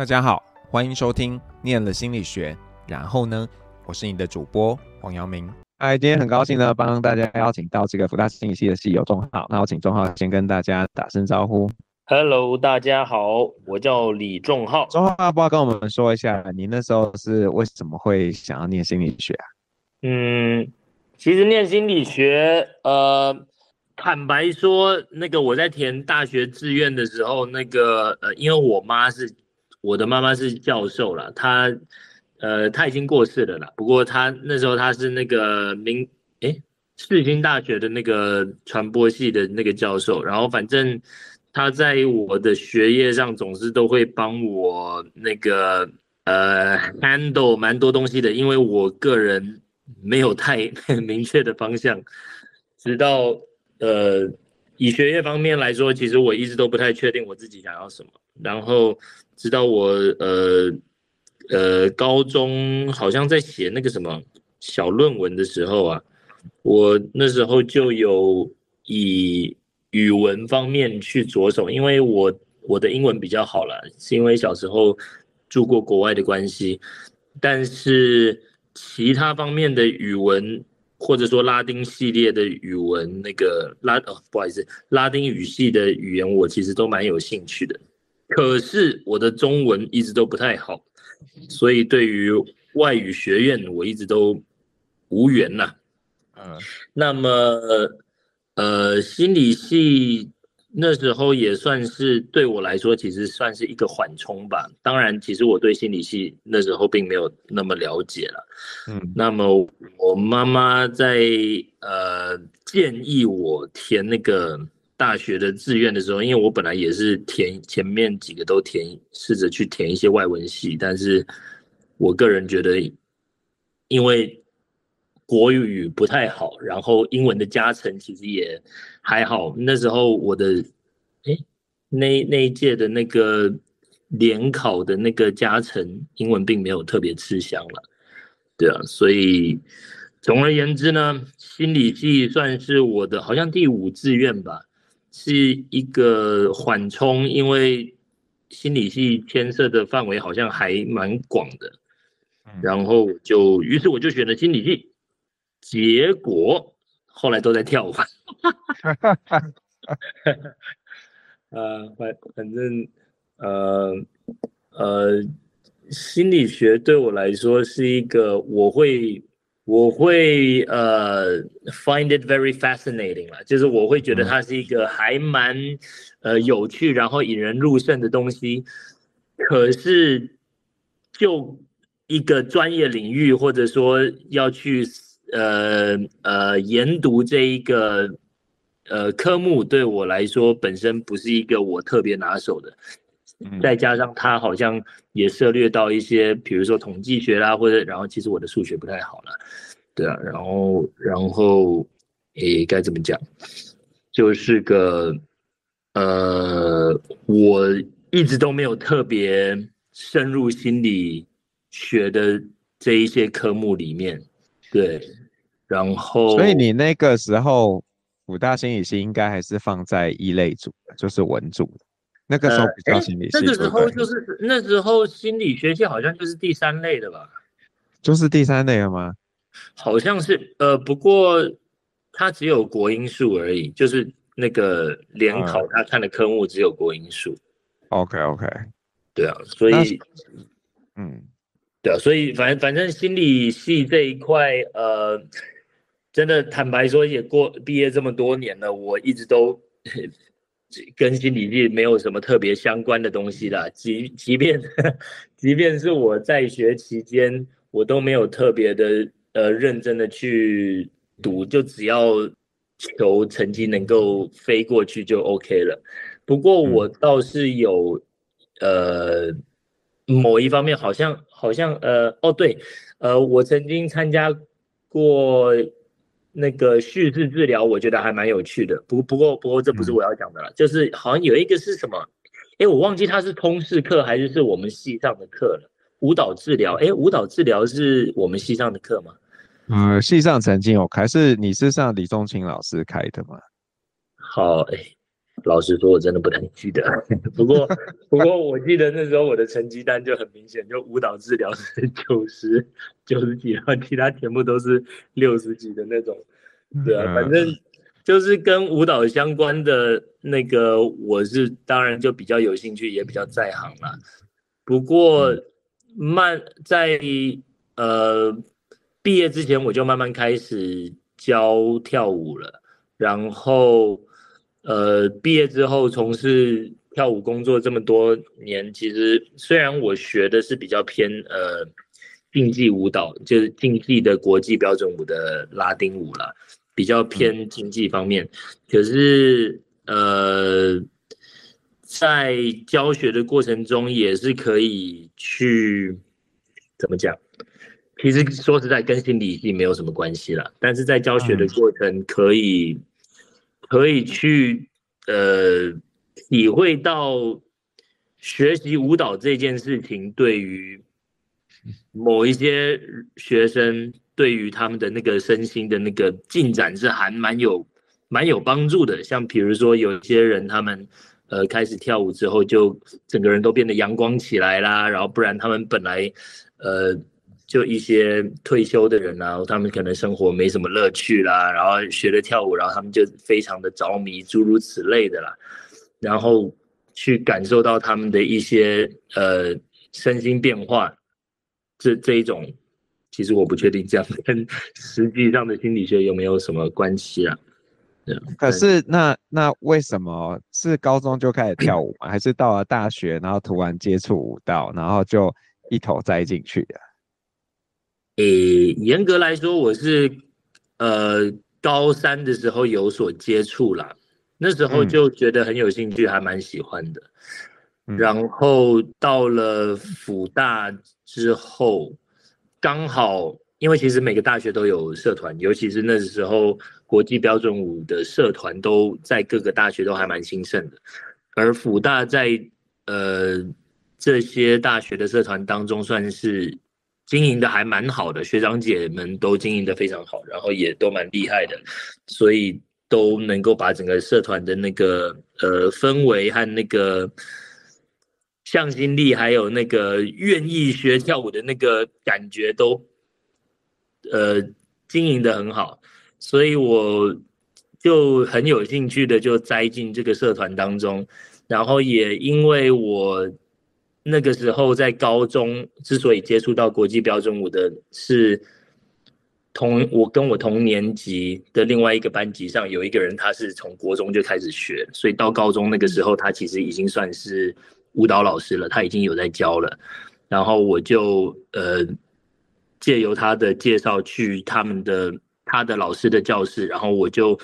大家好，欢迎收听《念了心理学》，然后呢，我是你的主播黄阳明。嗨，今天很高兴呢，帮大家邀请到这个福大心理系的系友仲浩。那我请仲浩先跟大家打声招呼。Hello，大家好，我叫李仲浩。仲皓，要不要跟我们说一下，你那时候是为什么会想要念心理学啊？嗯，其实念心理学，呃，坦白说，那个我在填大学志愿的时候，那个呃，因为我妈是。我的妈妈是教授了，她，呃，她已经过世了啦。不过她那时候她是那个明，诶，世新大学的那个传播系的那个教授。然后反正她在我的学业上总是都会帮我那个呃 handle 蛮多东西的，因为我个人没有太 明确的方向，直到呃以学业方面来说，其实我一直都不太确定我自己想要什么，然后。直到我呃呃高中好像在写那个什么小论文的时候啊，我那时候就有以语文方面去着手，因为我我的英文比较好了，是因为小时候住过国外的关系，但是其他方面的语文或者说拉丁系列的语文，那个拉哦不好意思，拉丁语系的语言我其实都蛮有兴趣的。可是我的中文一直都不太好，所以对于外语学院我一直都无缘呐。嗯，那么呃，心理系那时候也算是对我来说，其实算是一个缓冲吧。当然，其实我对心理系那时候并没有那么了解了。嗯，那么我妈妈在呃建议我填那个。大学的志愿的时候，因为我本来也是填前面几个都填，试着去填一些外文系，但是我个人觉得，因为国语不太好，然后英文的加成其实也还好。那时候我的，哎，那那一届的那个联考的那个加成，英文并没有特别吃香了，对啊，所以总而言之呢，心理系算是我的好像第五志愿吧。是一个缓冲，因为心理系牵涉的范围好像还蛮广的，然后就于是我就选了心理系，结果后来都在跳板，呃，反反正呃呃，心理学对我来说是一个我会。我会呃、uh, find it very fascinating 啦，就是我会觉得它是一个还蛮呃有趣，然后引人入胜的东西。可是就一个专业领域，或者说要去呃呃研读这一个呃科目，对我来说本身不是一个我特别拿手的。再加上它好像也涉猎到一些，比如说统计学啦，或者然后其实我的数学不太好了，对啊，然后然后诶该怎么讲，就是个呃，我一直都没有特别深入心理学的这一些科目里面，对，然后所以你那个时候五大心理系应该还是放在一类组，就是文组的。那个时候比较心理系，那个时候就是那时候心理学系好像就是第三类的吧？就是第三类了吗？好像是，呃，不过它只有国英数而已，就是那个联考他看的科目只有国英数。OK OK，对啊，所以，嗯，对啊，所以反正反正心理系这一块，呃，真的坦白说，也过毕业这么多年了，我一直都。跟心理系没有什么特别相关的东西啦，即即便 即便是我在学期间，我都没有特别的呃认真的去读，就只要求成绩能够飞过去就 OK 了。不过我倒是有呃某一方面好像好像呃哦对呃我曾经参加过。那个叙事治疗，我觉得还蛮有趣的。不不过不过这不是我要讲的了，嗯、就是好像有一个是什么，哎，我忘记它是通识课还是是我们系上的课了。舞蹈治疗，哎，舞蹈治疗是我们系上的课吗？嗯，系上曾经有开，是你是上李宗庆老师开的吗？好，哎，老实说，我真的不太记得。不过，不过我记得那时候我的成绩单就很明显，就舞蹈治疗是九十九十几，然后其他全部都是六十几的那种。对啊，反正就是跟舞蹈相关的那个，我是当然就比较有兴趣，也比较在行了。不过慢在呃毕业之前，我就慢慢开始教跳舞了，然后。呃，毕业之后从事跳舞工作这么多年，其实虽然我学的是比较偏呃竞技舞蹈，就是竞技的国际标准舞的拉丁舞啦，比较偏经济方面，可是呃，在教学的过程中也是可以去怎么讲？其实说实在，跟心理系没有什么关系了，但是在教学的过程可以。可以去呃体会到学习舞蹈这件事情对于某一些学生对于他们的那个身心的那个进展是还蛮有蛮有帮助的。像比如说有些人他们呃开始跳舞之后就整个人都变得阳光起来啦，然后不然他们本来呃。就一些退休的人啊，他们可能生活没什么乐趣啦，然后学了跳舞，然后他们就非常的着迷，诸如此类的啦。然后去感受到他们的一些呃身心变化，这这一种，其实我不确定这样跟 实际上的心理学有没有什么关系啊？对。可是那那为什么是高中就开始跳舞吗？还是到了大学，然后突然接触舞蹈，然后就一头栽进去的？诶，严格来说，我是呃高三的时候有所接触啦，那时候就觉得很有兴趣，还蛮喜欢的。然后到了辅大之后，刚好因为其实每个大学都有社团，尤其是那时候国际标准舞的社团都在各个大学都还蛮兴盛的，而辅大在呃这些大学的社团当中算是。经营的还蛮好的，学长姐们都经营的非常好，然后也都蛮厉害的，所以都能够把整个社团的那个呃氛围和那个向心力，还有那个愿意学跳舞的那个感觉都呃经营的很好，所以我就很有兴趣的就栽进这个社团当中，然后也因为我。那个时候在高中，之所以接触到国际标准舞的是同我跟我同年级的另外一个班级上有一个人，他是从国中就开始学，所以到高中那个时候，他其实已经算是舞蹈老师了，他已经有在教了。然后我就呃借由他的介绍去他们的他的老师的教室，然后我就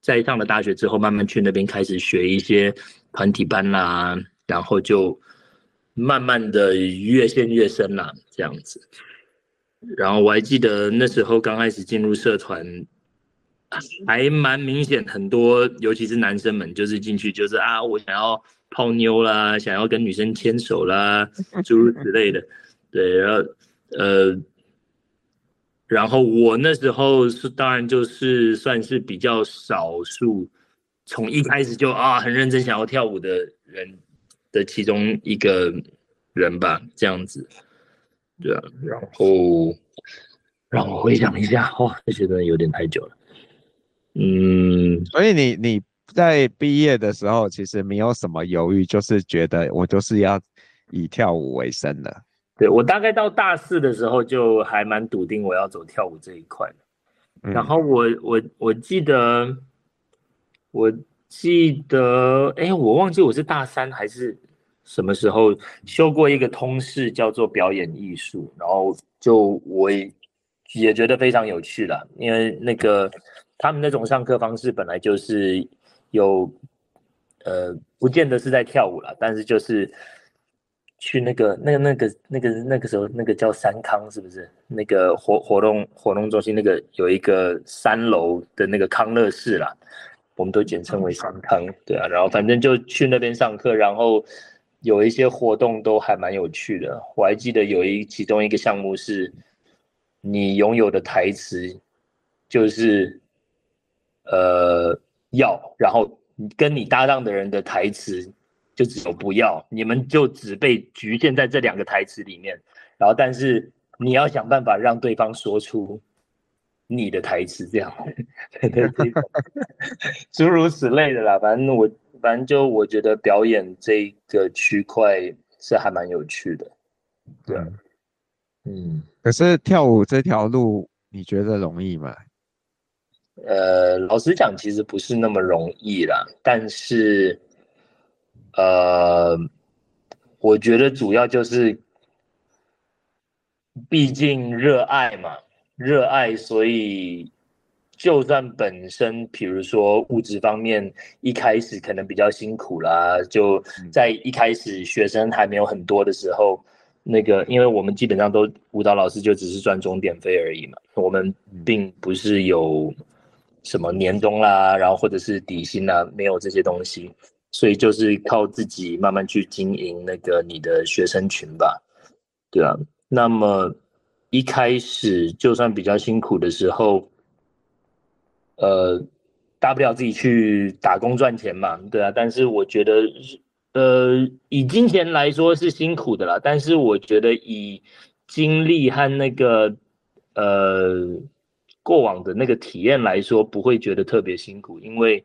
在上了大学之后，慢慢去那边开始学一些团体班啦，然后就。慢慢的越陷越深了，这样子。然后我还记得那时候刚开始进入社团，还蛮明显，很多尤其是男生们，就是进去就是啊，我想要泡妞啦，想要跟女生牵手啦，诸如此类的。对，然后呃，然后我那时候是当然就是算是比较少数，从一开始就啊很认真想要跳舞的人。的其中一个人吧，这样子，对啊，然后让我回想一下，哇，这些真的有点太久了，嗯，所以你你在毕业的时候其实没有什么犹豫，就是觉得我就是要以跳舞为生的。对，我大概到大四的时候就还蛮笃定我要走跳舞这一块，嗯，然后我我我记得我。记得哎，我忘记我是大三还是什么时候修过一个通识，叫做表演艺术，然后就我也也觉得非常有趣了，因为那个他们那种上课方式本来就是有，呃，不见得是在跳舞了，但是就是去那个那个那个那个那个时候那个叫三康是不是？那个活活动活动中心那个有一个三楼的那个康乐室啦。我们都简称为三康，对啊，然后反正就去那边上课，然后有一些活动都还蛮有趣的。我还记得有一其中一个项目是，你拥有的台词就是，呃，要，然后跟你搭档的人的台词就只有不要，你们就只被局限在这两个台词里面，然后但是你要想办法让对方说出你的台词，这样，对对对，诸如此类的啦。反正我反正就我觉得表演这个区块是还蛮有趣的，对，嗯，可是跳舞这条路你觉得容易吗？呃，老实讲，其实不是那么容易啦。但是，呃，我觉得主要就是，毕竟热爱嘛，热爱，所以就算本身，比如说物质方面，一开始可能比较辛苦啦，就在一开始学生还没有很多的时候，那个，因为我们基本上都舞蹈老师就只是赚钟点费而已嘛，我们并不是有。什么年终啦，然后或者是底薪啦，没有这些东西，所以就是靠自己慢慢去经营那个你的学生群吧，对啊。那么一开始就算比较辛苦的时候，呃，大不了自己去打工赚钱嘛，对啊。但是我觉得，呃，以金钱来说是辛苦的啦，但是我觉得以精力和那个，呃。过往的那个体验来说，不会觉得特别辛苦，因为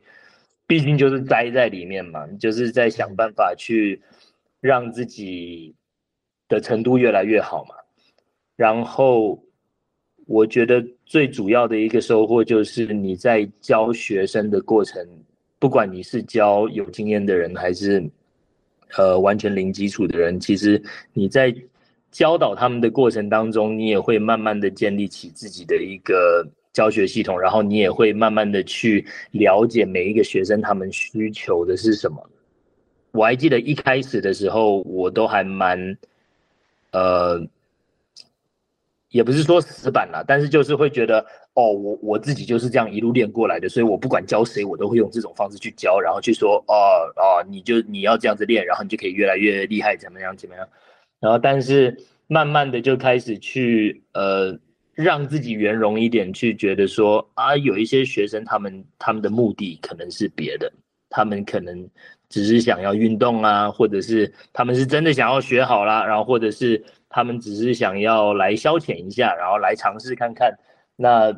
毕竟就是待在里面嘛，就是在想办法去让自己的程度越来越好嘛。然后我觉得最主要的一个收获就是你在教学生的过程，不管你是教有经验的人，还是呃完全零基础的人，其实你在。教导他们的过程当中，你也会慢慢的建立起自己的一个教学系统，然后你也会慢慢的去了解每一个学生他们需求的是什么。我还记得一开始的时候，我都还蛮，呃，也不是说死板啦，但是就是会觉得，哦，我我自己就是这样一路练过来的，所以我不管教谁，我都会用这种方式去教，然后去说，哦哦，你就你要这样子练，然后你就可以越来越厉害，怎么样怎么样。然后，但是慢慢的就开始去呃，让自己圆融一点，去觉得说啊，有一些学生他们他们的目的可能是别的，他们可能只是想要运动啊，或者是他们是真的想要学好啦，然后或者是他们只是想要来消遣一下，然后来尝试看看。那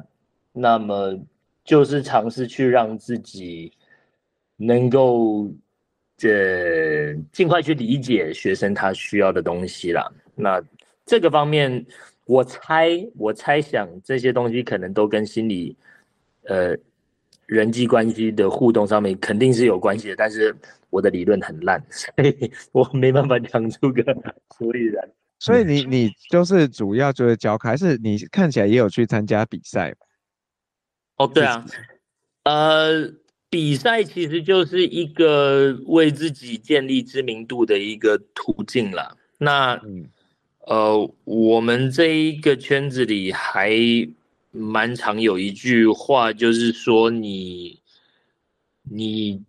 那么就是尝试去让自己能够。这尽快去理解学生他需要的东西啦。那这个方面，我猜，我猜想这些东西可能都跟心理，呃，人际关系的互动上面肯定是有关系的。但是我的理论很烂，所以我没办法讲出个 所以然。所以你你就是主要就是教课，还是你看起来也有去参加比赛？哦，对啊，呃。比赛其实就是一个为自己建立知名度的一个途径了。那，嗯、呃，我们这一个圈子里还蛮常有一句话，就是说你，你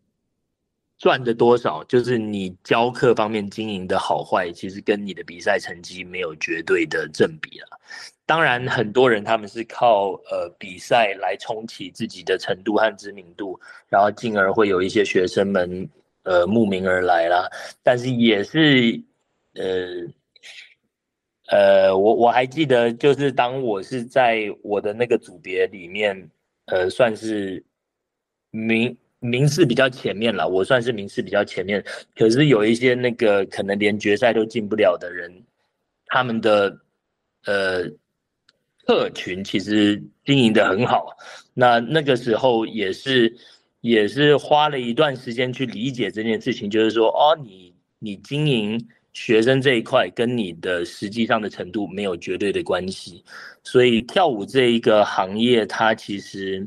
赚的多少，就是你教课方面经营的好坏，其实跟你的比赛成绩没有绝对的正比啦。当然，很多人他们是靠呃比赛来冲起自己的程度和知名度，然后进而会有一些学生们呃慕名而来啦。但是也是呃呃，我我还记得，就是当我是在我的那个组别里面，呃，算是名名次比较前面了，我算是名次比较前面。可是有一些那个可能连决赛都进不了的人，他们的呃。客群其实经营得很好，那那个时候也是也是花了一段时间去理解这件事情，就是说，哦，你你经营学生这一块跟你的实际上的程度没有绝对的关系，所以跳舞这一个行业，它其实，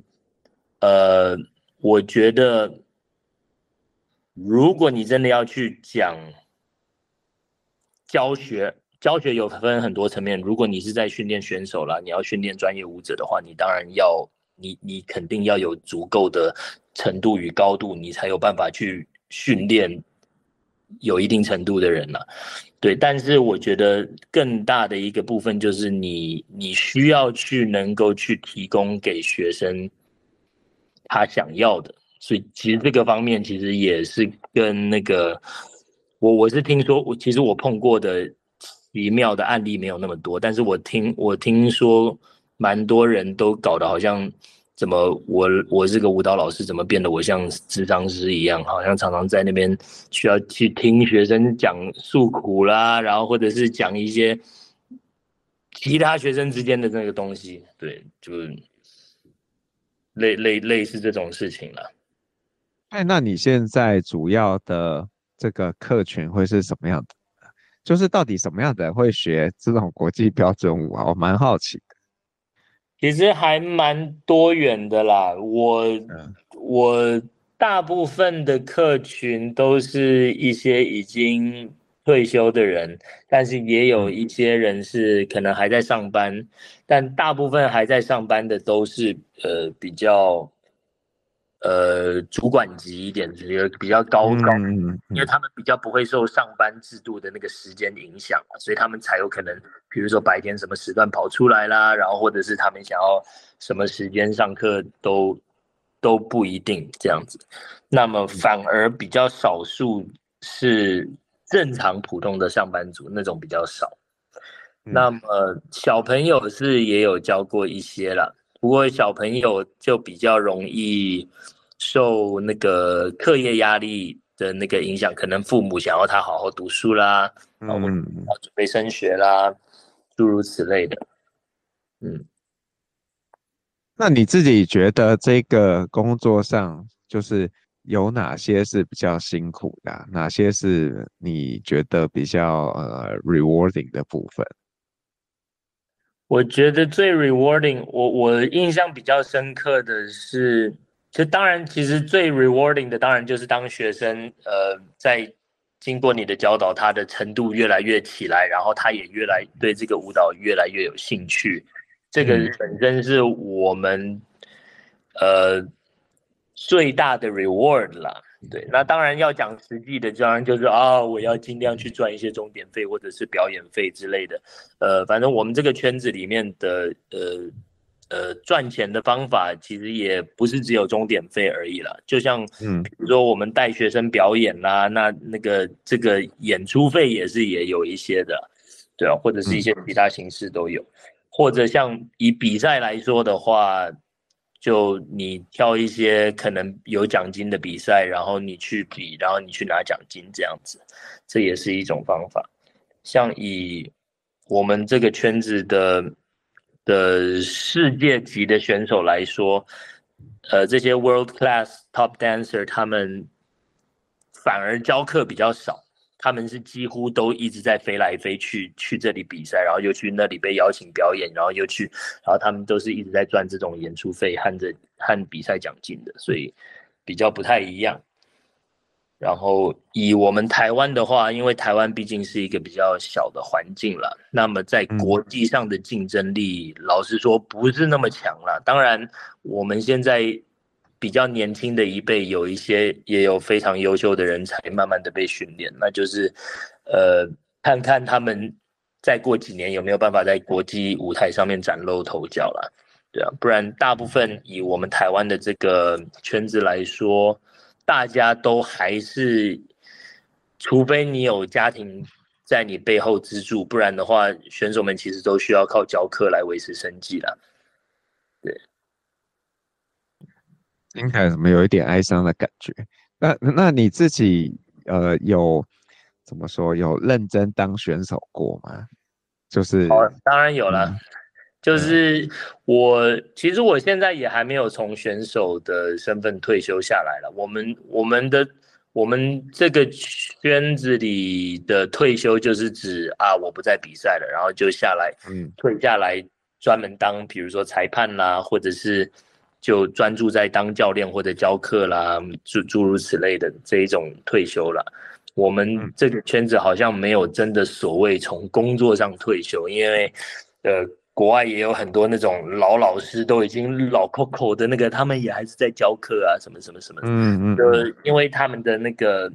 呃，我觉得，如果你真的要去讲教学。教学有分很多层面，如果你是在训练选手啦，你要训练专业舞者的话，你当然要你你肯定要有足够的程度与高度，你才有办法去训练有一定程度的人啦。对，但是我觉得更大的一个部分就是你你需要去能够去提供给学生他想要的，所以其实这个方面其实也是跟那个我我是听说，我其实我碰过的奇妙的案例没有那么多，但是我听我听说蛮多人都搞得好像。怎么我我这个舞蹈老师怎么变得我像智商师一样，好像常常在那边需要去听学生讲诉苦啦，然后或者是讲一些其他学生之间的那个东西，对，就是类类类似这种事情了。哎，那你现在主要的这个客群会是什么样的？就是到底什么样的人会学这种国际标准舞啊？我蛮好奇。其实还蛮多元的啦，我我大部分的客群都是一些已经退休的人，但是也有一些人是可能还在上班，但大部分还在上班的都是呃比较。呃，主管级一点，这个比较高高，因为他们比较不会受上班制度的那个时间影响，所以他们才有可能，比如说白天什么时段跑出来啦，然后或者是他们想要什么时间上课都都不一定这样子。那么反而比较少数是正常普通的上班族，那种比较少。那么小朋友是也有教过一些啦。不过小朋友就比较容易受那个课业压力的那个影响，可能父母想要他好好读书啦，然后准备升学啦，诸如此类的。嗯，那你自己觉得这个工作上就是有哪些是比较辛苦的，哪些是你觉得比较呃 rewarding 的部分？我觉得最 rewarding，我我印象比较深刻的是，就当然其实最 rewarding 的当然就是当学生，呃，在经过你的教导，他的程度越来越起来，然后他也越来对这个舞蹈越来越有兴趣，这个本身是我们呃最大的 reward 啦。对，那当然要讲实际的，当然就是啊，我要尽量去赚一些钟点费或者是表演费之类的。呃，反正我们这个圈子里面的呃呃赚钱的方法，其实也不是只有钟点费而已啦。就像嗯，比如说我们带学生表演啦，那那个这个演出费也是也有一些的，对啊，或者是一些其他形式都有，或者像以比赛来说的话。就你挑一些可能有奖金的比赛，然后你去比，然后你去拿奖金这样子，这也是一种方法。像以我们这个圈子的的世界级的选手来说，呃，这些 world class top dancer 他们反而教课比较少。他们是几乎都一直在飞来飞去，去这里比赛，然后又去那里被邀请表演，然后又去，然后他们都是一直在赚这种演出费和这和比赛奖金的，所以比较不太一样。然后以我们台湾的话，因为台湾毕竟是一个比较小的环境了，那么在国际上的竞争力，老实说不是那么强了。当然，我们现在。比较年轻的一辈，有一些也有非常优秀的人才，慢慢的被训练，那就是，呃，看看他们再过几年有没有办法在国际舞台上面崭露头角了，对啊，不然大部分以我们台湾的这个圈子来说，大家都还是，除非你有家庭在你背后资助，不然的话，选手们其实都需要靠教课来维持生计了，对。听起来怎么有一点哀伤的感觉？那那你自己呃有怎么说有认真当选手过吗？就是哦，当然有了。嗯、就是我其实我现在也还没有从选手的身份退休下来了。我们我们的我们这个圈子里的退休就是指啊，我不再比赛了，然后就下来，嗯，退下来专门当比如说裁判啦，或者是。就专注在当教练或者教课啦，诸诸如此类的这一种退休了。我们这个圈子好像没有真的所谓从工作上退休，因为呃，国外也有很多那种老老师都已经老扣扣的那个，他们也还是在教课啊，什么什么什么。嗯嗯。呃，因为他们的那个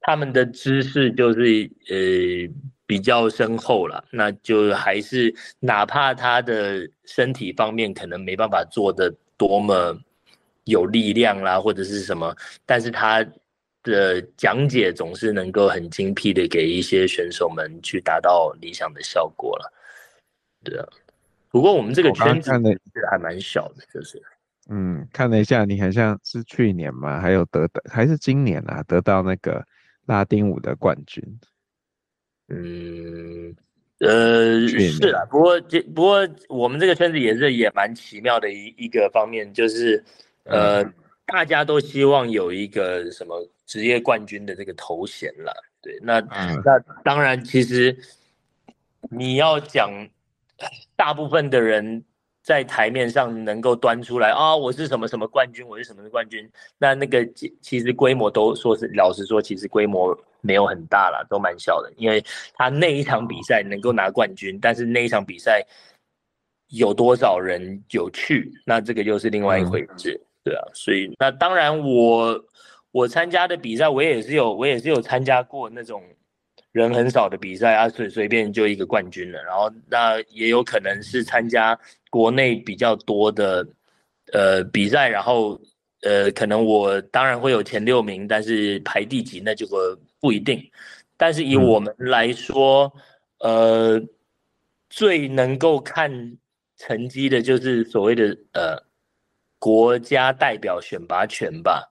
他们的知识就是呃比较深厚了，那就还是哪怕他的身体方面可能没办法做的。多么有力量啦，或者是什么，但是他的讲解总是能够很精辟的给一些选手们去达到理想的效果了。对啊，不过我们这个圈子还蛮小的，就是。嗯，看了一下，你很像是去年嘛，还有得的，还是今年啊，得到那个拉丁舞的冠军。嗯，呃，是啊，不过这不过我们这个圈子也是也蛮奇妙的一一个方面，就是呃，嗯、大家都希望有一个什么职业冠军的这个头衔了。对，那、嗯、那当然，其实你要讲大部分的人。在台面上能够端出来啊、哦，我是什么什么冠军，我是什么的冠军。那那个其实规模都说是老实说，其实规模没有很大了，都蛮小的。因为他那一场比赛能够拿冠军，但是那一场比赛有多少人有去，那这个又是另外一回事，对啊。所以那当然我我参加的比赛，我也是有我也是有参加过那种。人很少的比赛啊，随随便就一个冠军了。然后那也有可能是参加国内比较多的呃比赛，然后呃可能我当然会有前六名，但是排第几那就不一定。但是以我们来说，嗯、呃最能够看成绩的就是所谓的呃国家代表选拔权吧。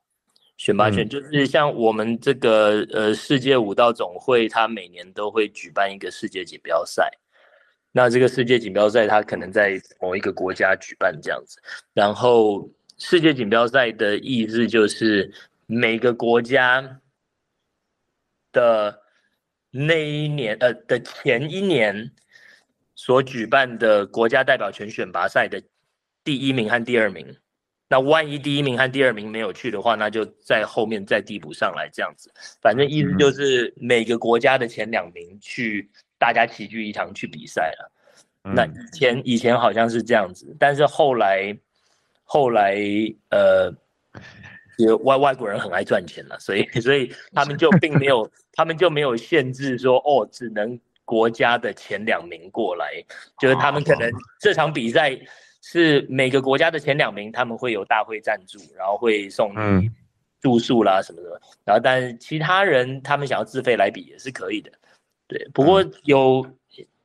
选拔权就是像我们这个呃世界武道总会，它每年都会举办一个世界锦标赛。那这个世界锦标赛，它可能在某一个国家举办这样子。然后世界锦标赛的意思就是每个国家的那一年呃的前一年所举办的国家代表权选拔赛的第一名和第二名。那万一第一名和第二名没有去的话，那就在后面再递补上来这样子。反正意思就是每个国家的前两名去，大家齐聚一堂去比赛了。那以前以前好像是这样子，但是后来后来呃，外外国人很爱赚钱了，所以所以他们就并没有他们就没有限制说哦，只能国家的前两名过来，就是他们可能这场比赛。是每个国家的前两名，他们会有大会赞助，然后会送你住宿啦什么的。然后，但是其他人他们想要自费来比也是可以的。对，不过有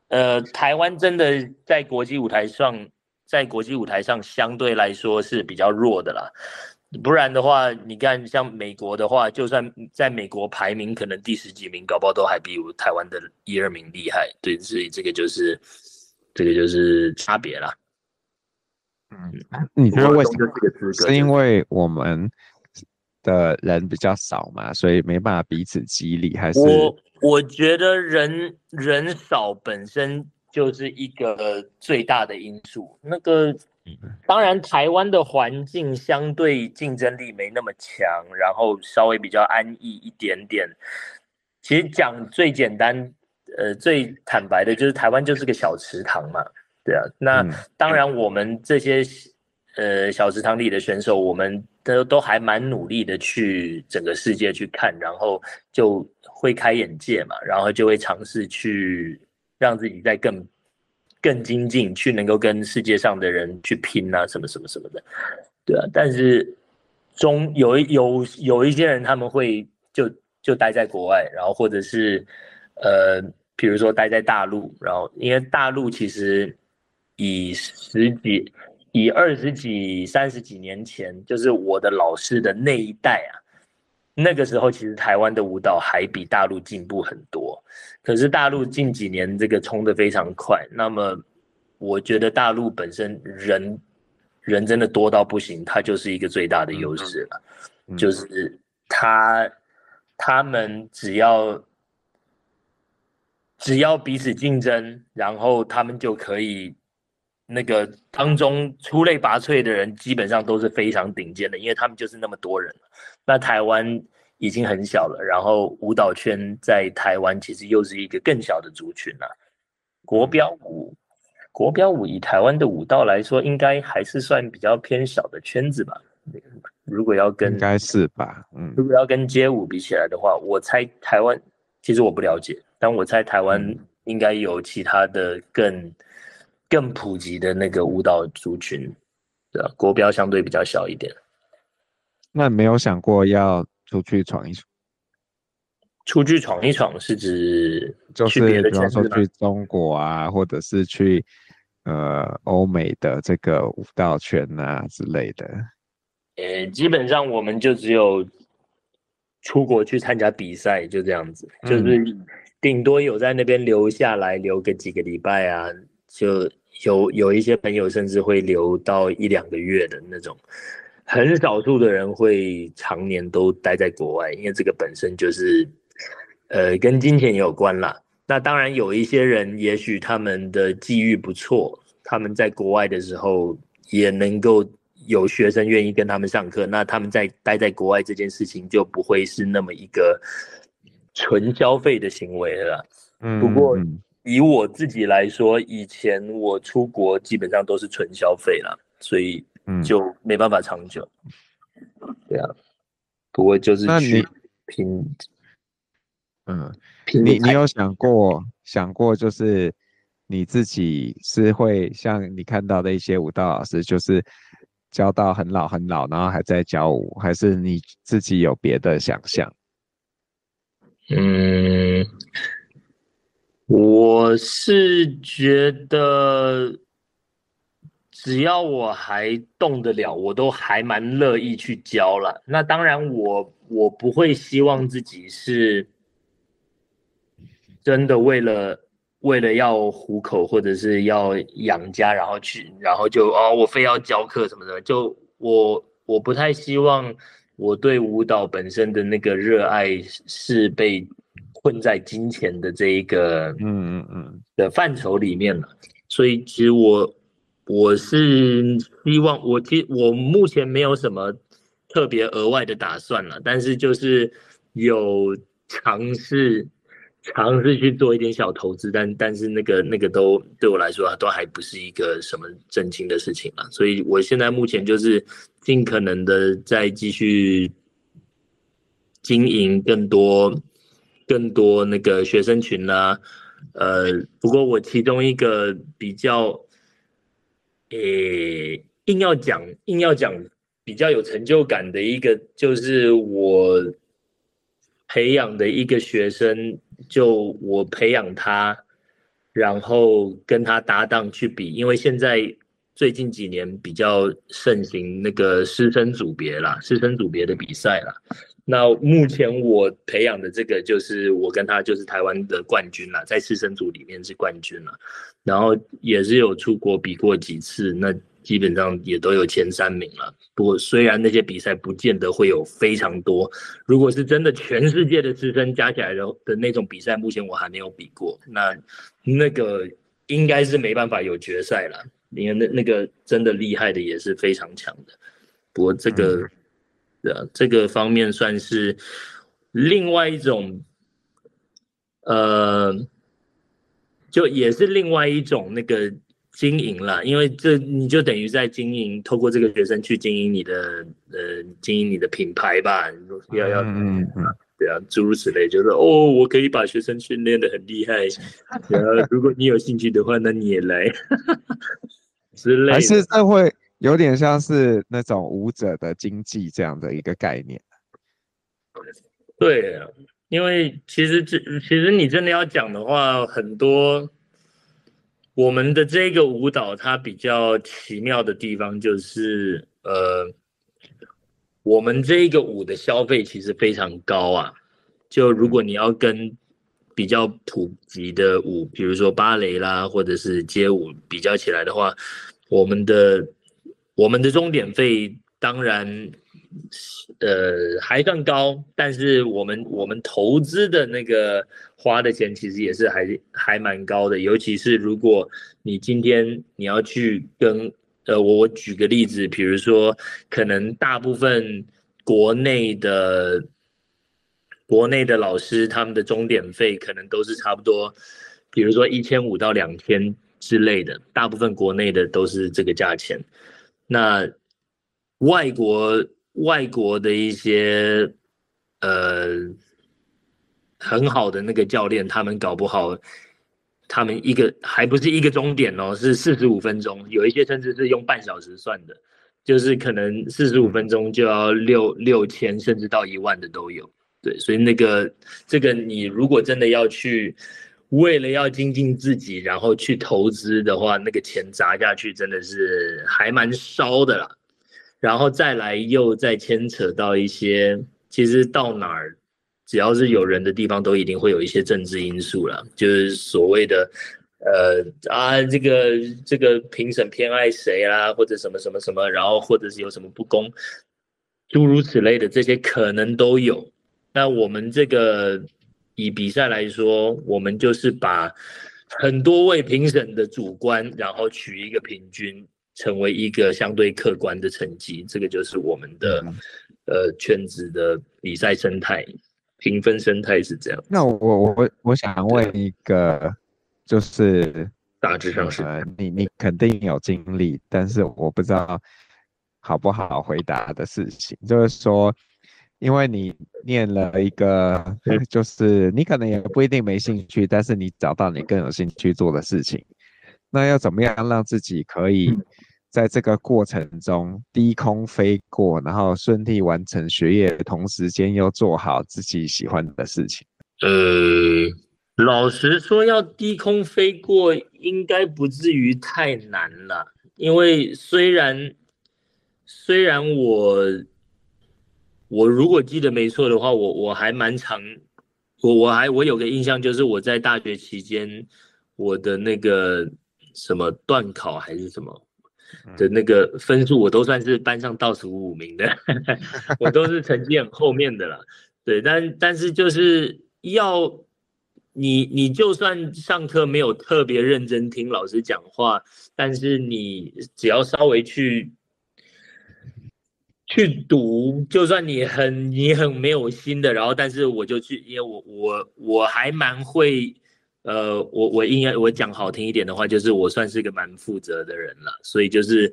呃，台湾真的在国际舞台上，在国际舞台上相对来说是比较弱的啦。不然的话，你看像美国的话，就算在美国排名可能第十几名，搞不好都还比我台湾的一二名厉害。对，所以这个就是这个就是差别啦。嗯，你觉得为什么？是因为我们的人比较少嘛，所以没办法彼此激励，还是？我我觉得人人少本身就是一个最大的因素。那个，当然台湾的环境相对竞争力没那么强，然后稍微比较安逸一点点。其实讲最简单，呃，最坦白的就是台湾就是个小池塘嘛。对啊，那当然，我们这些呃小池塘里的选手，我们都都还蛮努力的去整个世界去看，然后就会开眼界嘛，然后就会尝试去让自己再更更精进，去能够跟世界上的人去拼啊，什么什么什么的。对啊，但是中有有有一些人他们会就就待在国外，然后或者是呃，比如说待在大陆，然后因为大陆其实。以十几、以二十几、三十几年前，就是我的老师的那一代啊，那个时候其实台湾的舞蹈还比大陆进步很多。可是大陆近几年这个冲得非常快，那么我觉得大陆本身人人真的多到不行，它就是一个最大的优势了。就是他他们只要只要彼此竞争，然后他们就可以。那个当中出类拔萃的人，基本上都是非常顶尖的，因为他们就是那么多人。那台湾已经很小了，然后舞蹈圈在台湾其实又是一个更小的族群了。国标舞，国标舞以台湾的舞蹈来说，应该还是算比较偏小的圈子吧。如果要跟应该是吧，嗯，如果要跟街舞比起来的话，我猜台湾其实我不了解，但我猜台湾应该有其他的更。更普及的那个舞蹈族群，对吧？国标相对比较小一点。那没有想过要出去闯一闯？出去闯一闯是指就是比方说去中国啊，或者是去呃欧美的这个舞蹈圈啊之类的。呃，基本上我们就只有出国去参加比赛，就这样子，嗯、就是顶多有在那边留下来留个几个礼拜啊，就有有一些朋友甚至会留到一两个月的那种，很少数的人会常年都待在国外，因为这个本身就是呃跟金钱有关啦。那当然有一些人，也许他们的际遇不错，他们在国外的时候也能够。有学生愿意跟他们上课，那他们在待在国外这件事情就不会是那么一个纯消费的行为了。嗯，不过以我自己来说，以前我出国基本上都是纯消费了，所以就没办法长久。嗯、对啊，不过就是去拼，嗯，你你有想过想过就是你自己是会像你看到的一些舞蹈老师，就是。教到很老很老，然后还在教舞，还是你自己有别的想象？嗯，我是觉得只要我还动得了，我都还蛮乐意去教了。那当然我，我不会希望自己是真的为了。为了要糊口或者是要养家，然后去，然后就哦，我非要教课什么的，就我我不太希望我对舞蹈本身的那个热爱是被困在金钱的这一个嗯嗯嗯的范畴里面了。所以其实我我是希望我其实我目前没有什么特别额外的打算了，但是就是有尝试。尝试去做一点小投资，但但是那个那个都对我来说啊，都还不是一个什么正经的事情了。所以我现在目前就是尽可能的再继续经营更多更多那个学生群啦、呃，不过我其中一个比较，诶、硬要讲硬要讲比较有成就感的一个，就是我培养的一个学生。就我培养他，然后跟他搭档去比，因为现在最近几年比较盛行那个师生组别啦，师生组别的比赛啦。那目前我培养的这个就是我跟他就是台湾的冠军啦，在师生组里面是冠军啦，然后也是有出国比过几次那。基本上也都有前三名了。不过虽然那些比赛不见得会有非常多，如果是真的全世界的师生加起来的的那种比赛，目前我还没有比过。那那个应该是没办法有决赛了，因为那那个真的厉害的也是非常强的。不过这个，呃，这个方面算是另外一种，呃，就也是另外一种那个。经营了，因为这你就等于在经营，透过这个学生去经营你的呃，经营你的品牌吧。要要嗯嗯，对啊，诸如此类，就是哦，我可以把学生训练的很厉害。然后如果你有兴趣的话，那你也来 之类的。还是这会有点像是那种舞者的经济这样的一个概念。对啊，因为其实这其实你真的要讲的话，很多。我们的这个舞蹈，它比较奇妙的地方就是，呃，我们这个舞的消费其实非常高啊。就如果你要跟比较普及的舞，比如说芭蕾啦，或者是街舞比较起来的话，我们的我们的钟点费当然。呃，还算高，但是我们我们投资的那个花的钱其实也是还还蛮高的，尤其是如果你今天你要去跟呃，我我举个例子，比如说可能大部分国内的国内的老师他们的钟点费可能都是差不多，比如说一千五到两千之类的，大部分国内的都是这个价钱，那外国。外国的一些呃很好的那个教练，他们搞不好，他们一个还不是一个终点哦，是四十五分钟，有一些甚至是用半小时算的。就是可能四十五分钟就要六六千，甚至到一万的都有。对，所以那个这个你如果真的要去，为了要精进自己，然后去投资的话，那个钱砸下去真的是还蛮烧的啦。然后再来又再牵扯到一些，其实到哪儿，只要是有人的地方，都一定会有一些政治因素了，就是所谓的。呃啊，这个这个评审偏爱谁啦，或者什么什么什么，然后或者是有什么不公，诸如此类的这些可能都有。那我们这个以比赛来说，我们就是把很多位评审的主观，然后取一个平均，成为一个相对客观的成绩。这个就是我们的呃圈子的比赛生态，评分生态是这样。那我我我想问一个。就是大致上是，呃，你你肯定有经历，但是我不知道好不好回答的事情，就是说，因为你念了一个，就是你可能也不一定没兴趣，但是你找到你更有兴趣做的事情，那要怎么样让自己可以在这个过程中低空飞过，然后顺利完成学业，同时间又做好自己喜欢的事情？呃。老实说，要低空飞过应该不至于太难了，因为虽然虽然我我如果记得没错的话，我我还蛮常，我我还我有个印象就是我在大学期间，我的那个什么段考还是什么的那个分数，我都算是班上倒数五名的，我都是成绩很后面的啦。对，但但是就是要。你你就算上课没有特别认真听老师讲话，但是你只要稍微去去读，就算你很你很没有心的，然后但是我就去，因为我我我还蛮会，呃，我我应该我讲好听一点的话，就是我算是个蛮负责的人了，所以就是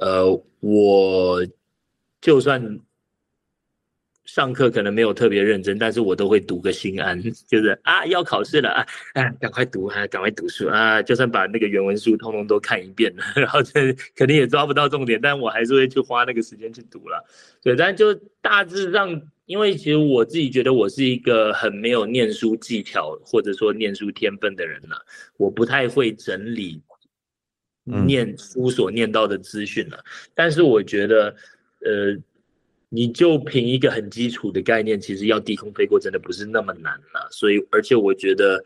呃，我就算。上课可能没有特别认真，但是我都会读个心安，就是啊要考试了啊，啊赶快读啊，赶快读书啊，就算把那个原文书通通都看一遍了，然后这肯定也抓不到重点，但我还是会去花那个时间去读了。对，但就大致上，因为其实我自己觉得我是一个很没有念书技巧或者说念书天分的人了，我不太会整理念书所念到的资讯了，但是我觉得呃。你就凭一个很基础的概念，其实要低空飞过真的不是那么难了。所以，而且我觉得，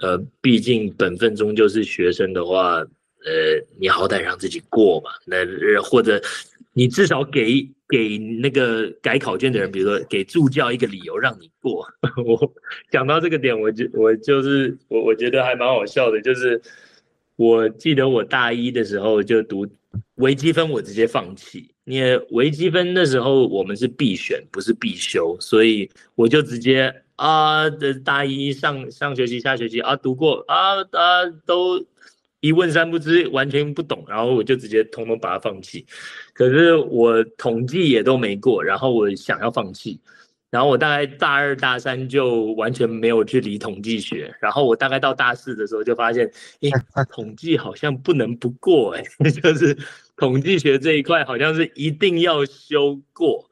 呃，毕竟本分终究是学生的话，呃，你好歹让自己过嘛。那呃或者你至少给给那个改考卷的人，比如说给助教一个理由让你过。我讲到这个点，我就我就是我我觉得还蛮好笑的，就是我记得我大一的时候就读微积分，我直接放弃。因为微积分那时候我们是必选，不是必修，所以我就直接啊的大一上上学期下学期啊读过啊啊都一问三不知，完全不懂，然后我就直接通通把它放弃。可是我统计也都没过，然后我想要放弃。然后我大概大二大三就完全没有去理统计学，然后我大概到大四的时候就发现，哎，统计好像不能不过，哎，就是统计学这一块好像是一定要修过，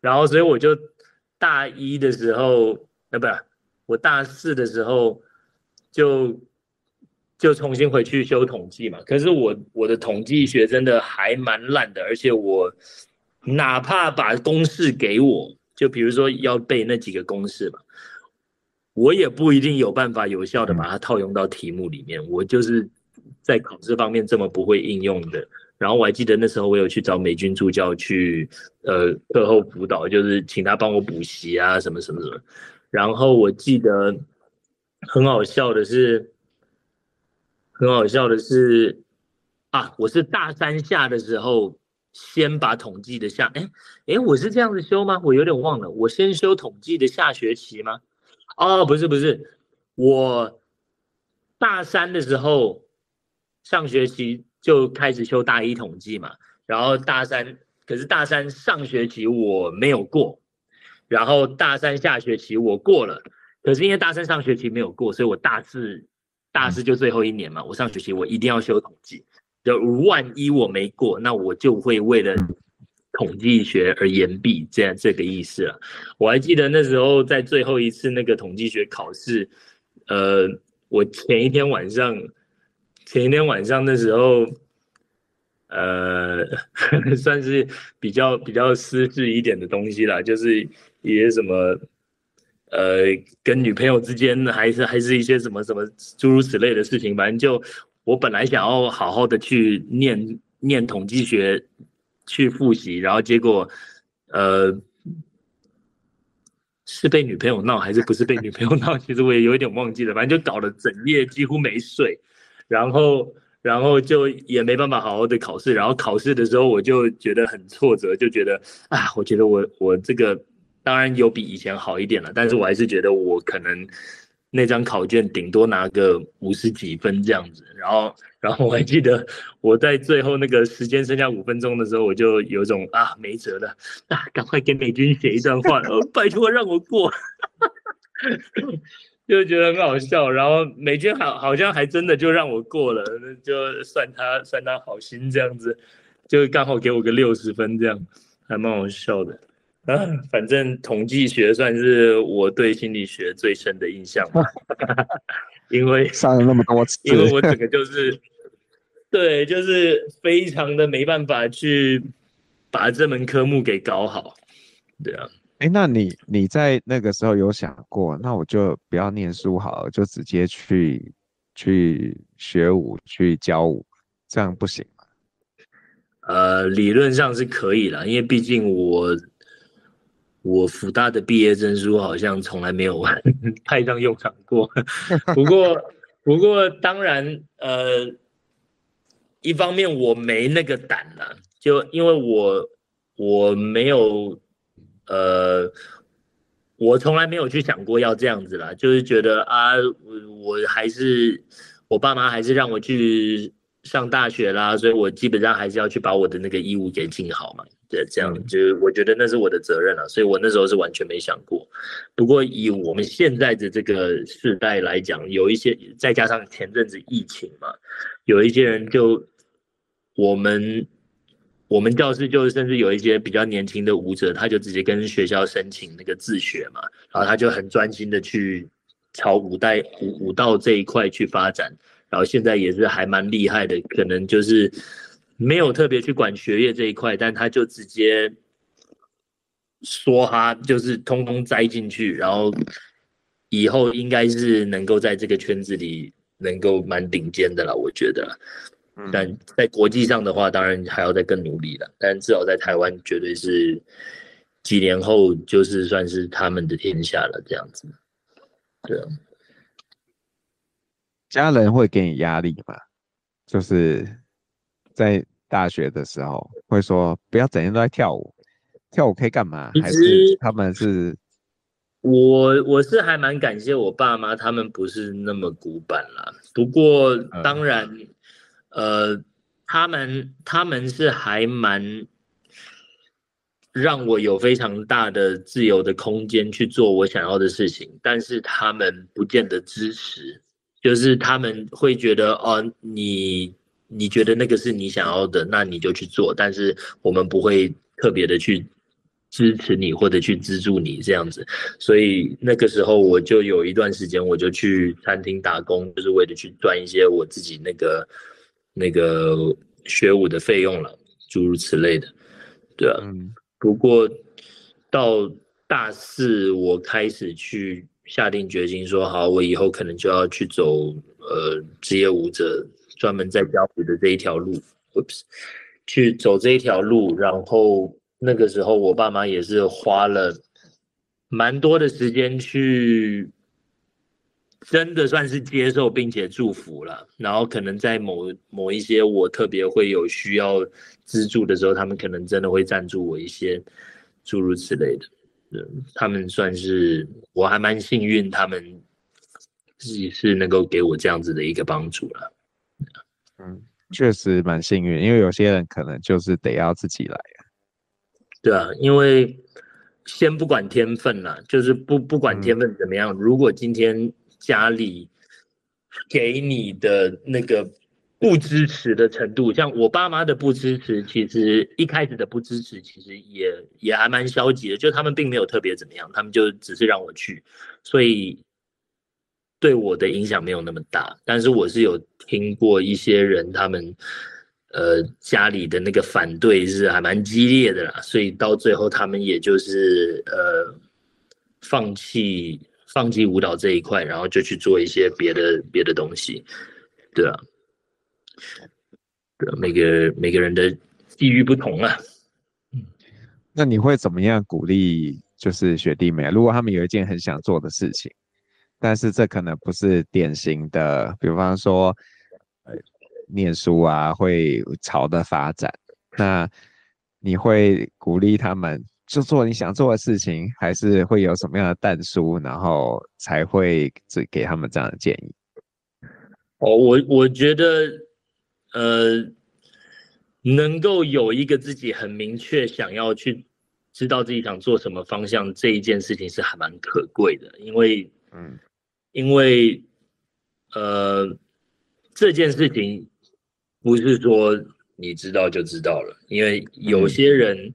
然后所以我就大一的时候，呃，不是，我大四的时候就就重新回去修统计嘛。可是我我的统计学真的还蛮烂的，而且我哪怕把公式给我。就比如说要背那几个公式嘛，我也不一定有办法有效的把它套用到题目里面。我就是在考试方面这么不会应用的。然后我还记得那时候我有去找美军助教去，呃，课后辅导，就是请他帮我补习啊，什么什么什么。然后我记得很好笑的是，很好笑的是啊，我是大三下的时候。先把统计的下，哎哎，我是这样子修吗？我有点忘了，我先修统计的下学期吗？哦，不是不是，我大三的时候上学期就开始修大一统计嘛，然后大三，可是大三上学期我没有过，然后大三下学期我过了，可是因为大三上学期没有过，所以我大四大四就最后一年嘛，我上学期我一定要修统计。就万一我没过，那我就会为了统计学而延毕，这样这个意思啊。我还记得那时候在最后一次那个统计学考试，呃，我前一天晚上，前一天晚上那时候，呃，算是比较比较私事一点的东西啦，就是一些什么，呃，跟女朋友之间还是还是一些什么什么诸如此类的事情，反正就。我本来想要好好的去念念统计学，去复习，然后结果，呃，是被女朋友闹还是不是被女朋友闹？其实我也有一点忘记了，反正就搞得整夜几乎没睡，然后，然后就也没办法好好的考试，然后考试的时候我就觉得很挫折，就觉得啊，我觉得我我这个当然有比以前好一点了，但是我还是觉得我可能。那张考卷顶多拿个五十几分这样子，然后，然后我还记得我在最后那个时间剩下五分钟的时候，我就有种啊没辙了，啊，赶快给美军写一段话，拜托让我过，就觉得很好笑。然后美军好好像还真的就让我过了，就算他算他好心这样子，就刚好给我个六十分这样，还蛮好笑的。啊，反正统计学算是我对心理学最深的印象吧，因为上了那么多次，因为我整个就是，对，就是非常的没办法去把这门科目给搞好，对啊。哎，那你你在那个时候有想过，那我就不要念书好了，就直接去去学舞，去教舞，这样不行吗？呃，理论上是可以啦，因为毕竟我。我福大的毕业证书好像从来没有派上 用场 过，不过不过当然呃，一方面我没那个胆了，就因为我我没有呃，我从来没有去想过要这样子啦，就是觉得啊，我我还是我爸妈还是让我去上大学啦，所以我基本上还是要去把我的那个义务给尽好嘛。对，这样就是我觉得那是我的责任了，所以我那时候是完全没想过。不过以我们现在的这个世代来讲，有一些再加上前阵子疫情嘛，有一些人就我们我们教室就甚至有一些比较年轻的舞者，他就直接跟学校申请那个自学嘛，然后他就很专心的去朝舞代舞舞蹈这一块去发展，然后现在也是还蛮厉害的，可能就是。没有特别去管学业这一块，但他就直接说他就是通通栽进去，然后以后应该是能够在这个圈子里能够蛮顶尖的了，我觉得。但在国际上的话，当然还要再更努力了。但至少在台湾，绝对是几年后就是算是他们的天下了，这样子。对啊。家人会给你压力吗？就是。在大学的时候会说不要整天都在跳舞，跳舞可以干嘛？还是他们是？我我是还蛮感谢我爸妈，他们不是那么古板啦。不过当然，嗯、呃，他们他们是还蛮让我有非常大的自由的空间去做我想要的事情，但是他们不见得支持，就是他们会觉得哦，你。你觉得那个是你想要的，那你就去做。但是我们不会特别的去支持你或者去资助你这样子。所以那个时候我就有一段时间，我就去餐厅打工，就是为了去赚一些我自己那个那个学舞的费用了，诸如此类的。对啊，嗯。不过到大四，我开始去下定决心说，好，我以后可能就要去走呃职业舞者。专门在教舞的这一条路，Oops，去走这一条路，然后那个时候我爸妈也是花了蛮多的时间去，真的算是接受并且祝福了。然后可能在某某一些我特别会有需要资助的时候，他们可能真的会赞助我一些诸如此类的。他们算是我还蛮幸运，他们自己是能够给我这样子的一个帮助了。嗯，确实蛮幸运，因为有些人可能就是得要自己来啊。对啊，因为先不管天分啦，就是不不管天分怎么样，嗯，如果今天家里给你的那个不支持的程度，像我爸妈的不支持，其实一开始的不支持，其实也也还蛮消极的，就他们并没有特别怎么样，他们就只是让我去，所以对我的影响没有那么大。但是我是有听过一些人，他们呃家里的那个反对是还蛮激烈的啦，所以到最后他们也就是呃放弃放弃舞蹈这一块，然后就去做一些别的别的东西，对啊。每个每个人的地域不同啊，嗯，那你会怎么样鼓励？就是学弟妹，如果他们有一件很想做的事情，但是这可能不是典型的，比方说，呃，念书啊，会朝的发展，那你会鼓励他们就做你想做的事情，还是会有什么样的淡书，然后才会只给他们这样的建议？哦，我我觉得。呃，能够有一个自己很明确想要去知道自己想做什么方向这一件事情是还蛮可贵的，因为，嗯，因为，呃，这件事情不是说你知道就知道了，因为有些人，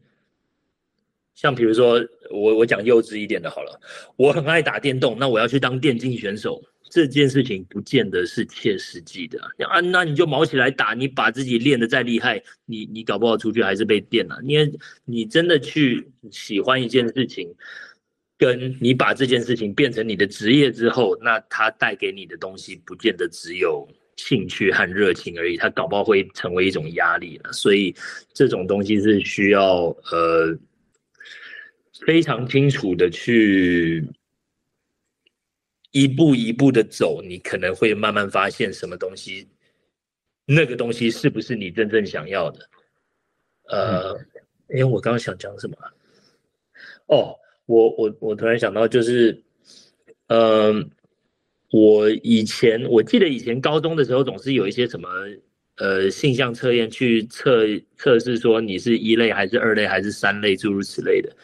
像比如说我我讲幼稚一点的好了，我很爱打电动，那我要去当电竞选手。这件事情不见得是切实际的啊，那你就卯起来打，你把自己练得再厉害，你你搞不好出去还是被电了。因为你真的去喜欢一件事情，跟你把这件事情变成你的职业之后，那它带给你的东西不见得只有兴趣和热情而已，它搞不好会成为一种压力了。所以这种东西是需要呃非常清楚的去。一步一步的走，你可能会慢慢发现什么东西，那个东西是不是你真正想要的？呃，因为我刚刚想讲什么？哦，我我我突然想到，就是，嗯、呃，我以前我记得以前高中的时候，总是有一些什么呃性向测验去测测试说你是一类还是二类还是三类，诸如此类的。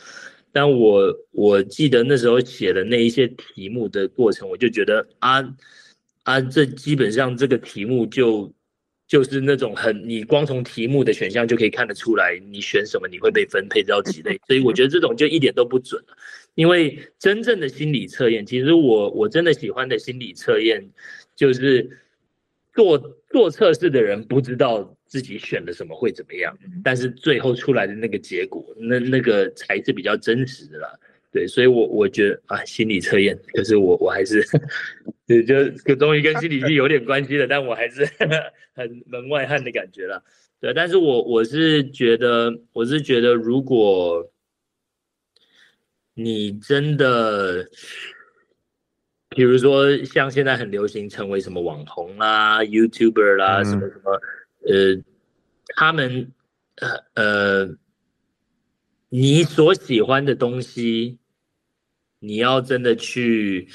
但我我记得那时候写的那一些题目的过程，我就觉得啊啊，这基本上这个题目就就是那种很，你光从题目的选项就可以看得出来，你选什么你会被分配到几类，所以我觉得这种就一点都不准了。因为真正的心理测验，其实我我真的喜欢的心理测验，就是做做测试的人不知道。自己选的什么会怎么样？但是最后出来的那个结果，那那个才是比较真实的啦。对，所以我我觉得啊，心理测验，可是我我还是，对，就终于跟心理系有点关系了，但我还是 很门外汉的感觉啦。对，但是我我是觉得，我是觉得，如果你真的，比如说像现在很流行成为什么网红啦、YouTuber 啦，什么什么。呃，他们，呃呃，你所喜欢的东西，你要真的去。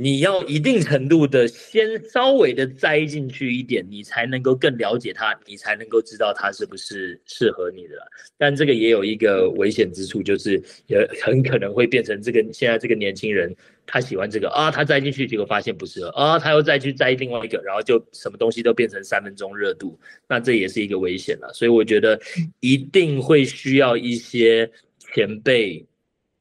你要一定程度的先稍微的栽进去一点，你才能够更了解他，你才能够知道他是不是适合你的。但这个也有一个危险之处，就是也很可能会变成这个现在这个年轻人，他喜欢这个啊，他栽进去结果发现不适合啊，他又再去栽另外一个，然后就什么东西都变成三分钟热度，那这也是一个危险了。所以我觉得一定会需要一些前辈。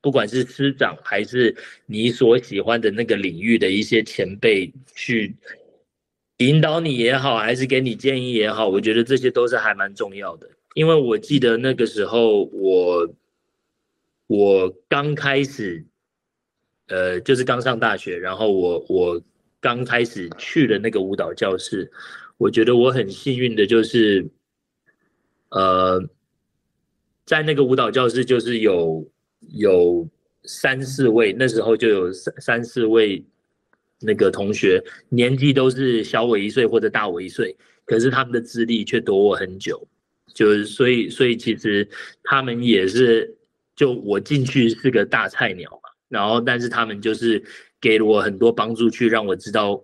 不管是师长还是你所喜欢的那个领域的一些前辈去引导你也好，还是给你建议也好，我觉得这些都是还蛮重要的。因为我记得那个时候我我刚开始，呃，就是刚上大学，然后我我刚开始去的那个舞蹈教室，我觉得我很幸运的就是，呃，在那个舞蹈教室就是有。有三四位，那时候就有三三四位那个同学，年纪都是小我一岁或者大我一岁，可是他们的资历却多我很久，就是所以所以其实他们也是，就我进去是个大菜鸟嘛，然后但是他们就是给了我很多帮助，去让我知道。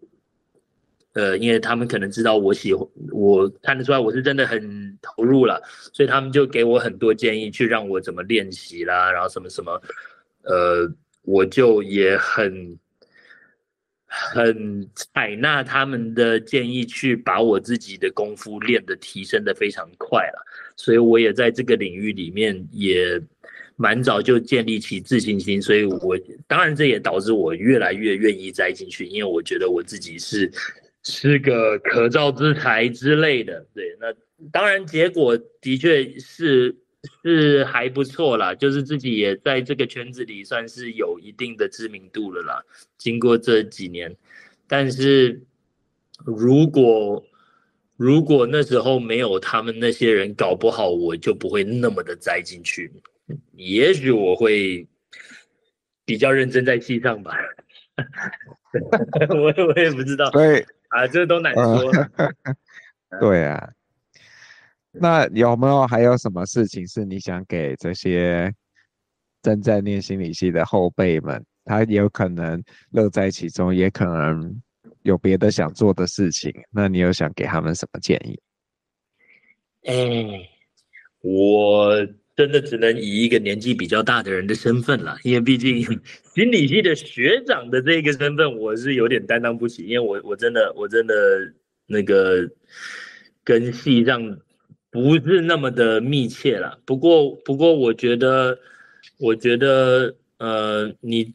呃，因为他们可能知道我喜欢，我看得出来我是真的很投入了，所以他们就给我很多建议，去让我怎么练习啦，然后什么什么，呃，我就也很很采纳他们的建议，去把我自己的功夫练得提升得非常快了。所以我也在这个领域里面也蛮早就建立起自信心。所以我当然这也导致我越来越愿意栽进去，因为我觉得我自己是是个可造之材之类的。对，那当然结果的确是。是还不错啦，就是自己也在这个圈子里算是有一定的知名度了啦。经过这几年，但是如果如果那时候没有他们那些人，搞不好我就不会那么的栽进去。也许我会比较认真在戏上吧。我我也不知道。对啊，这都难说。对啊。那有没有还有什么事情是你想给这些正在念心理系的后辈们？他也有可能乐在其中，也可能有别的想做的事情。那你有想给他们什么建议？哎，我真的只能以一个年纪比较大的人的身份了，因为毕竟 心理系的学长的这个身份，我是有点担当不起，因为我我真的我真的那个跟系上。不是那么的密切了，不过不过我觉得，我觉得呃，你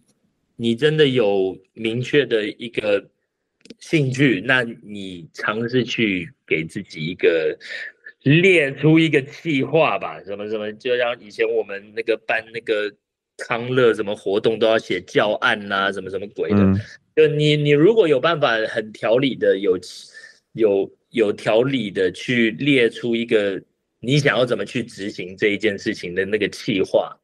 你真的有明确的一个兴趣，那你尝试去给自己一个列出一个计划吧，什么什么，就像以前我们那个办那个康乐什么活动都要写教案呐、啊，什么什么鬼的，嗯、就你你如果有办法很条理的有有。有条理的去列出一个你想要怎么去执行这一件事情的那个计划，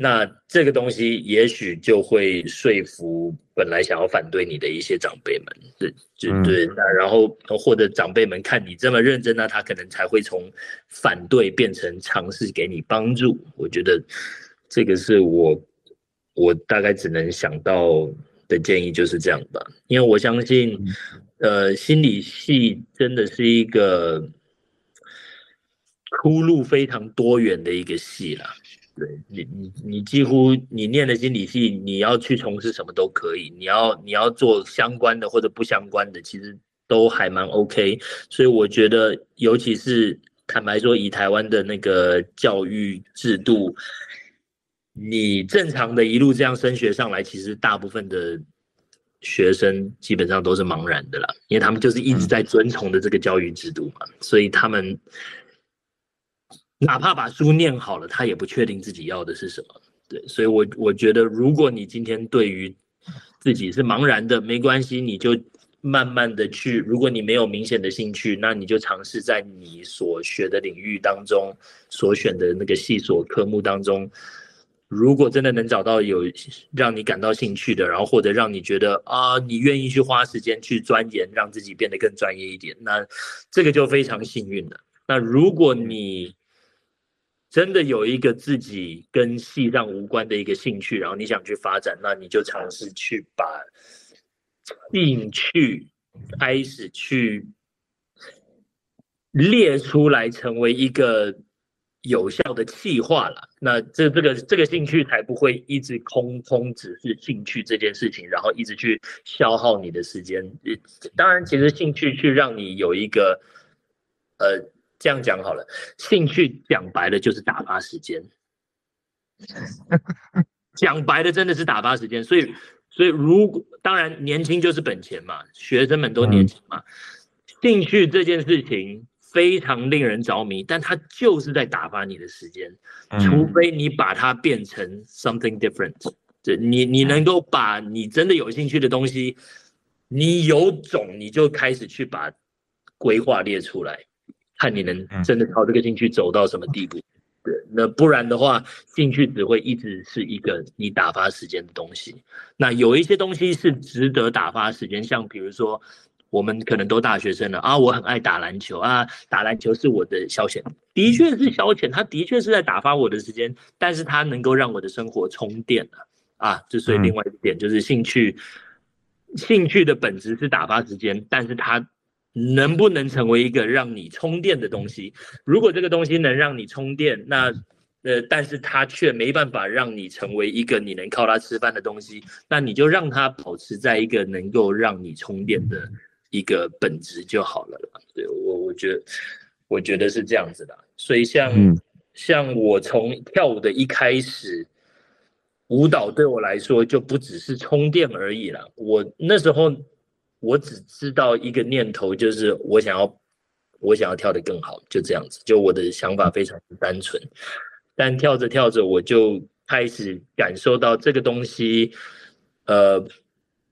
那这个东西也许就会说服本来想要反对你的一些长辈们，对，就对，那然后或者长辈们看你这么认真，那他可能才会从反对变成尝试给你帮助。我觉得这个是我我大概只能想到的建议就是这样吧，因为我相信。呃，心理系真的是一个出路非常多元的一个系啦。对你，你你几乎你念的心理系，你要去从事什么都可以。你要你要做相关的或者不相关的，其实都还蛮 OK。所以我觉得，尤其是坦白说，以台湾的那个教育制度，你正常的一路这样升学上来，其实大部分的。学生基本上都是茫然的啦，因为他们就是一直在遵从的这个教育制度嘛，所以他们哪怕把书念好了，他也不确定自己要的是什么。对，所以我我觉得，如果你今天对于自己是茫然的，没关系，你就慢慢的去。如果你没有明显的兴趣，那你就尝试在你所学的领域当中，所选的那个系所科目当中。如果真的能找到有让你感到兴趣的，然后或者让你觉得啊，你愿意去花时间去钻研，让自己变得更专业一点，那这个就非常幸运了。那如果你真的有一个自己跟戏上无关的一个兴趣，然后你想去发展，那你就尝试去把兴趣开始去列出来，成为一个。有效的计划了，那这这个这个兴趣才不会一直空空，只是兴趣这件事情，然后一直去消耗你的时间。当然，其实兴趣去让你有一个，呃，这样讲好了，兴趣讲白了就是打发时间。讲白了真的是打发时间，所以所以如果当然年轻就是本钱嘛，学生们都年轻嘛，兴趣这件事情。非常令人着迷，但它就是在打发你的时间，除非你把它变成 something different。就你你能够把你真的有兴趣的东西，你有种你就开始去把规划列出来，看你能真的朝这个兴趣走到什么地步。对，那不然的话，兴趣只会一直是一个你打发时间的东西。那有一些东西是值得打发时间，像比如说。我们可能都大学生了啊，我很爱打篮球啊，打篮球是我的消遣，的确是消遣，它的确是在打发我的时间，但是它能够让我的生活充电了啊，这所以另外一点就是兴趣，兴趣的本质是打发时间，但是它能不能成为一个让你充电的东西？如果这个东西能让你充电，那呃，但是它却没办法让你成为一个你能靠它吃饭的东西，那你就让它保持在一个能够让你充电的一个本质就好了啦。对，我我觉得，我觉得是这样子的。所以像、嗯、像我从跳舞的一开始，舞蹈对我来说就不只是充电而已了。我那时候我只知道一个念头，就是我想要我想要跳得更好，就这样子。就我的想法非常单纯。但跳着跳着，我就开始感受到这个东西，呃，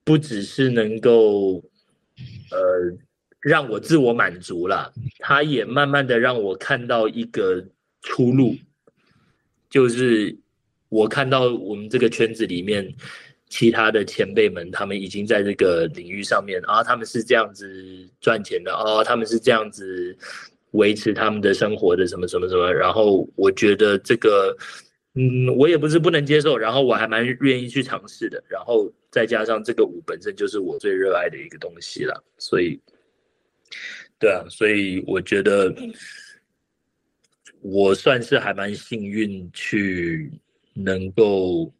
不只是能够，呃，让我自我满足了，它也慢慢的让我看到一个出路，就是我看到我们这个圈子里面其他的前辈们，他们已经在这个领域上面啊，他们是这样子赚钱的啊，他们是这样子。维持他们的生活的什么什么什么，然后我觉得这个，嗯，我也不是不能接受，然后我还蛮愿意去尝试的，然后再加上这个舞本身就是我最热爱的一个东西了，所以，对啊，所以我觉得我算是还蛮幸运去能够，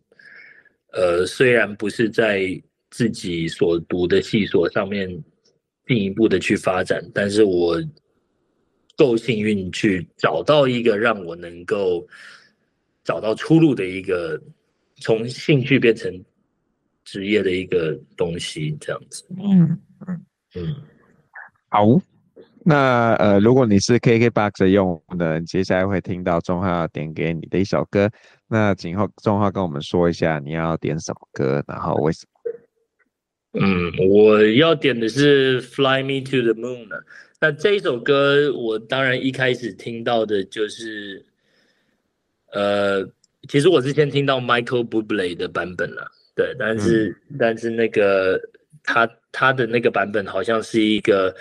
呃，虽然不是在自己所读的系所上面进一步的去发展，但是我。够幸运去找到一个让我能够找到出路的一个从兴趣变成职业的一个东西，这样子。嗯嗯嗯。好，那呃，如果你是 KKBOX 的用户呢，接下来会听到钟浩点给你的一首歌。那请后钟浩跟我们说一下你要点什么歌，然后为什么？嗯，我要点的是《Fly Me to the Moon》。那这一首歌，我当然一开始听到的就是，呃，其实我之前听到 Michael Bublé 的版本了，对，但是、嗯、但是那个他他的那个版本好像是一个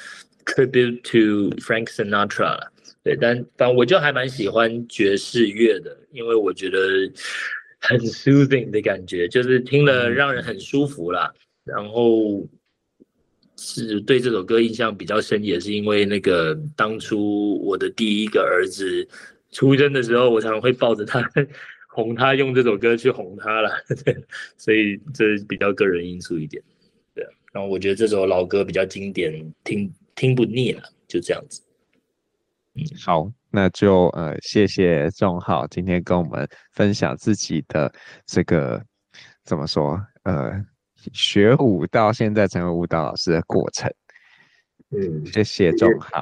tribute to Frank Sinatra，对，但但我就还蛮喜欢爵士乐的，因为我觉得很 soothing 的感觉，就是听了让人很舒服啦，然后。是对这首歌印象比较深，也是因为那个当初我的第一个儿子出生的时候，我常常会抱着他 哄他，用这首歌去哄他了，所以这比较个人因素一点。对，然后我觉得这首老歌比较经典，听听不腻了，就这样子。嗯，好，那就呃谢谢仲浩今天跟我们分享自己的这个怎么说呃。学舞到现在成为舞蹈老师的过程，嗯，谢谢仲浩，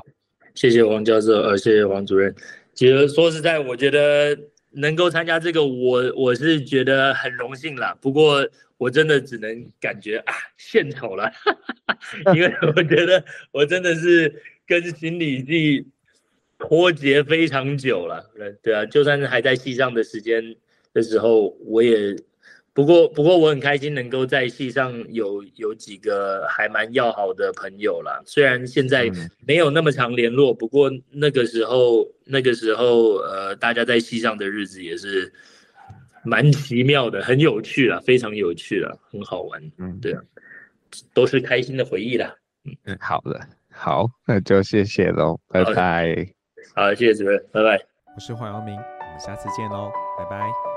谢谢王教授，呃，谢谢王主任。其实说实在，我觉得能够参加这个，我我是觉得很荣幸啦。不过我真的只能感觉啊，献丑了，因为我觉得我真的是跟心理系脱节非常久了。对啊，就算是还在戏上的时间的时候，我也。不过，不过我很开心能够在戏上有有几个还蛮要好的朋友啦。虽然现在没有那么常联络，不过那个时候，那个时候，呃，大家在戏上的日子也是蛮奇妙的，很有趣啦，非常有趣啦，很好玩。嗯，对啊，都是开心的回忆啦。嗯，好的，好，那就谢谢喽，拜拜。好，谢谢主任，拜拜。我是黄阳明，我们下次见喽，拜拜。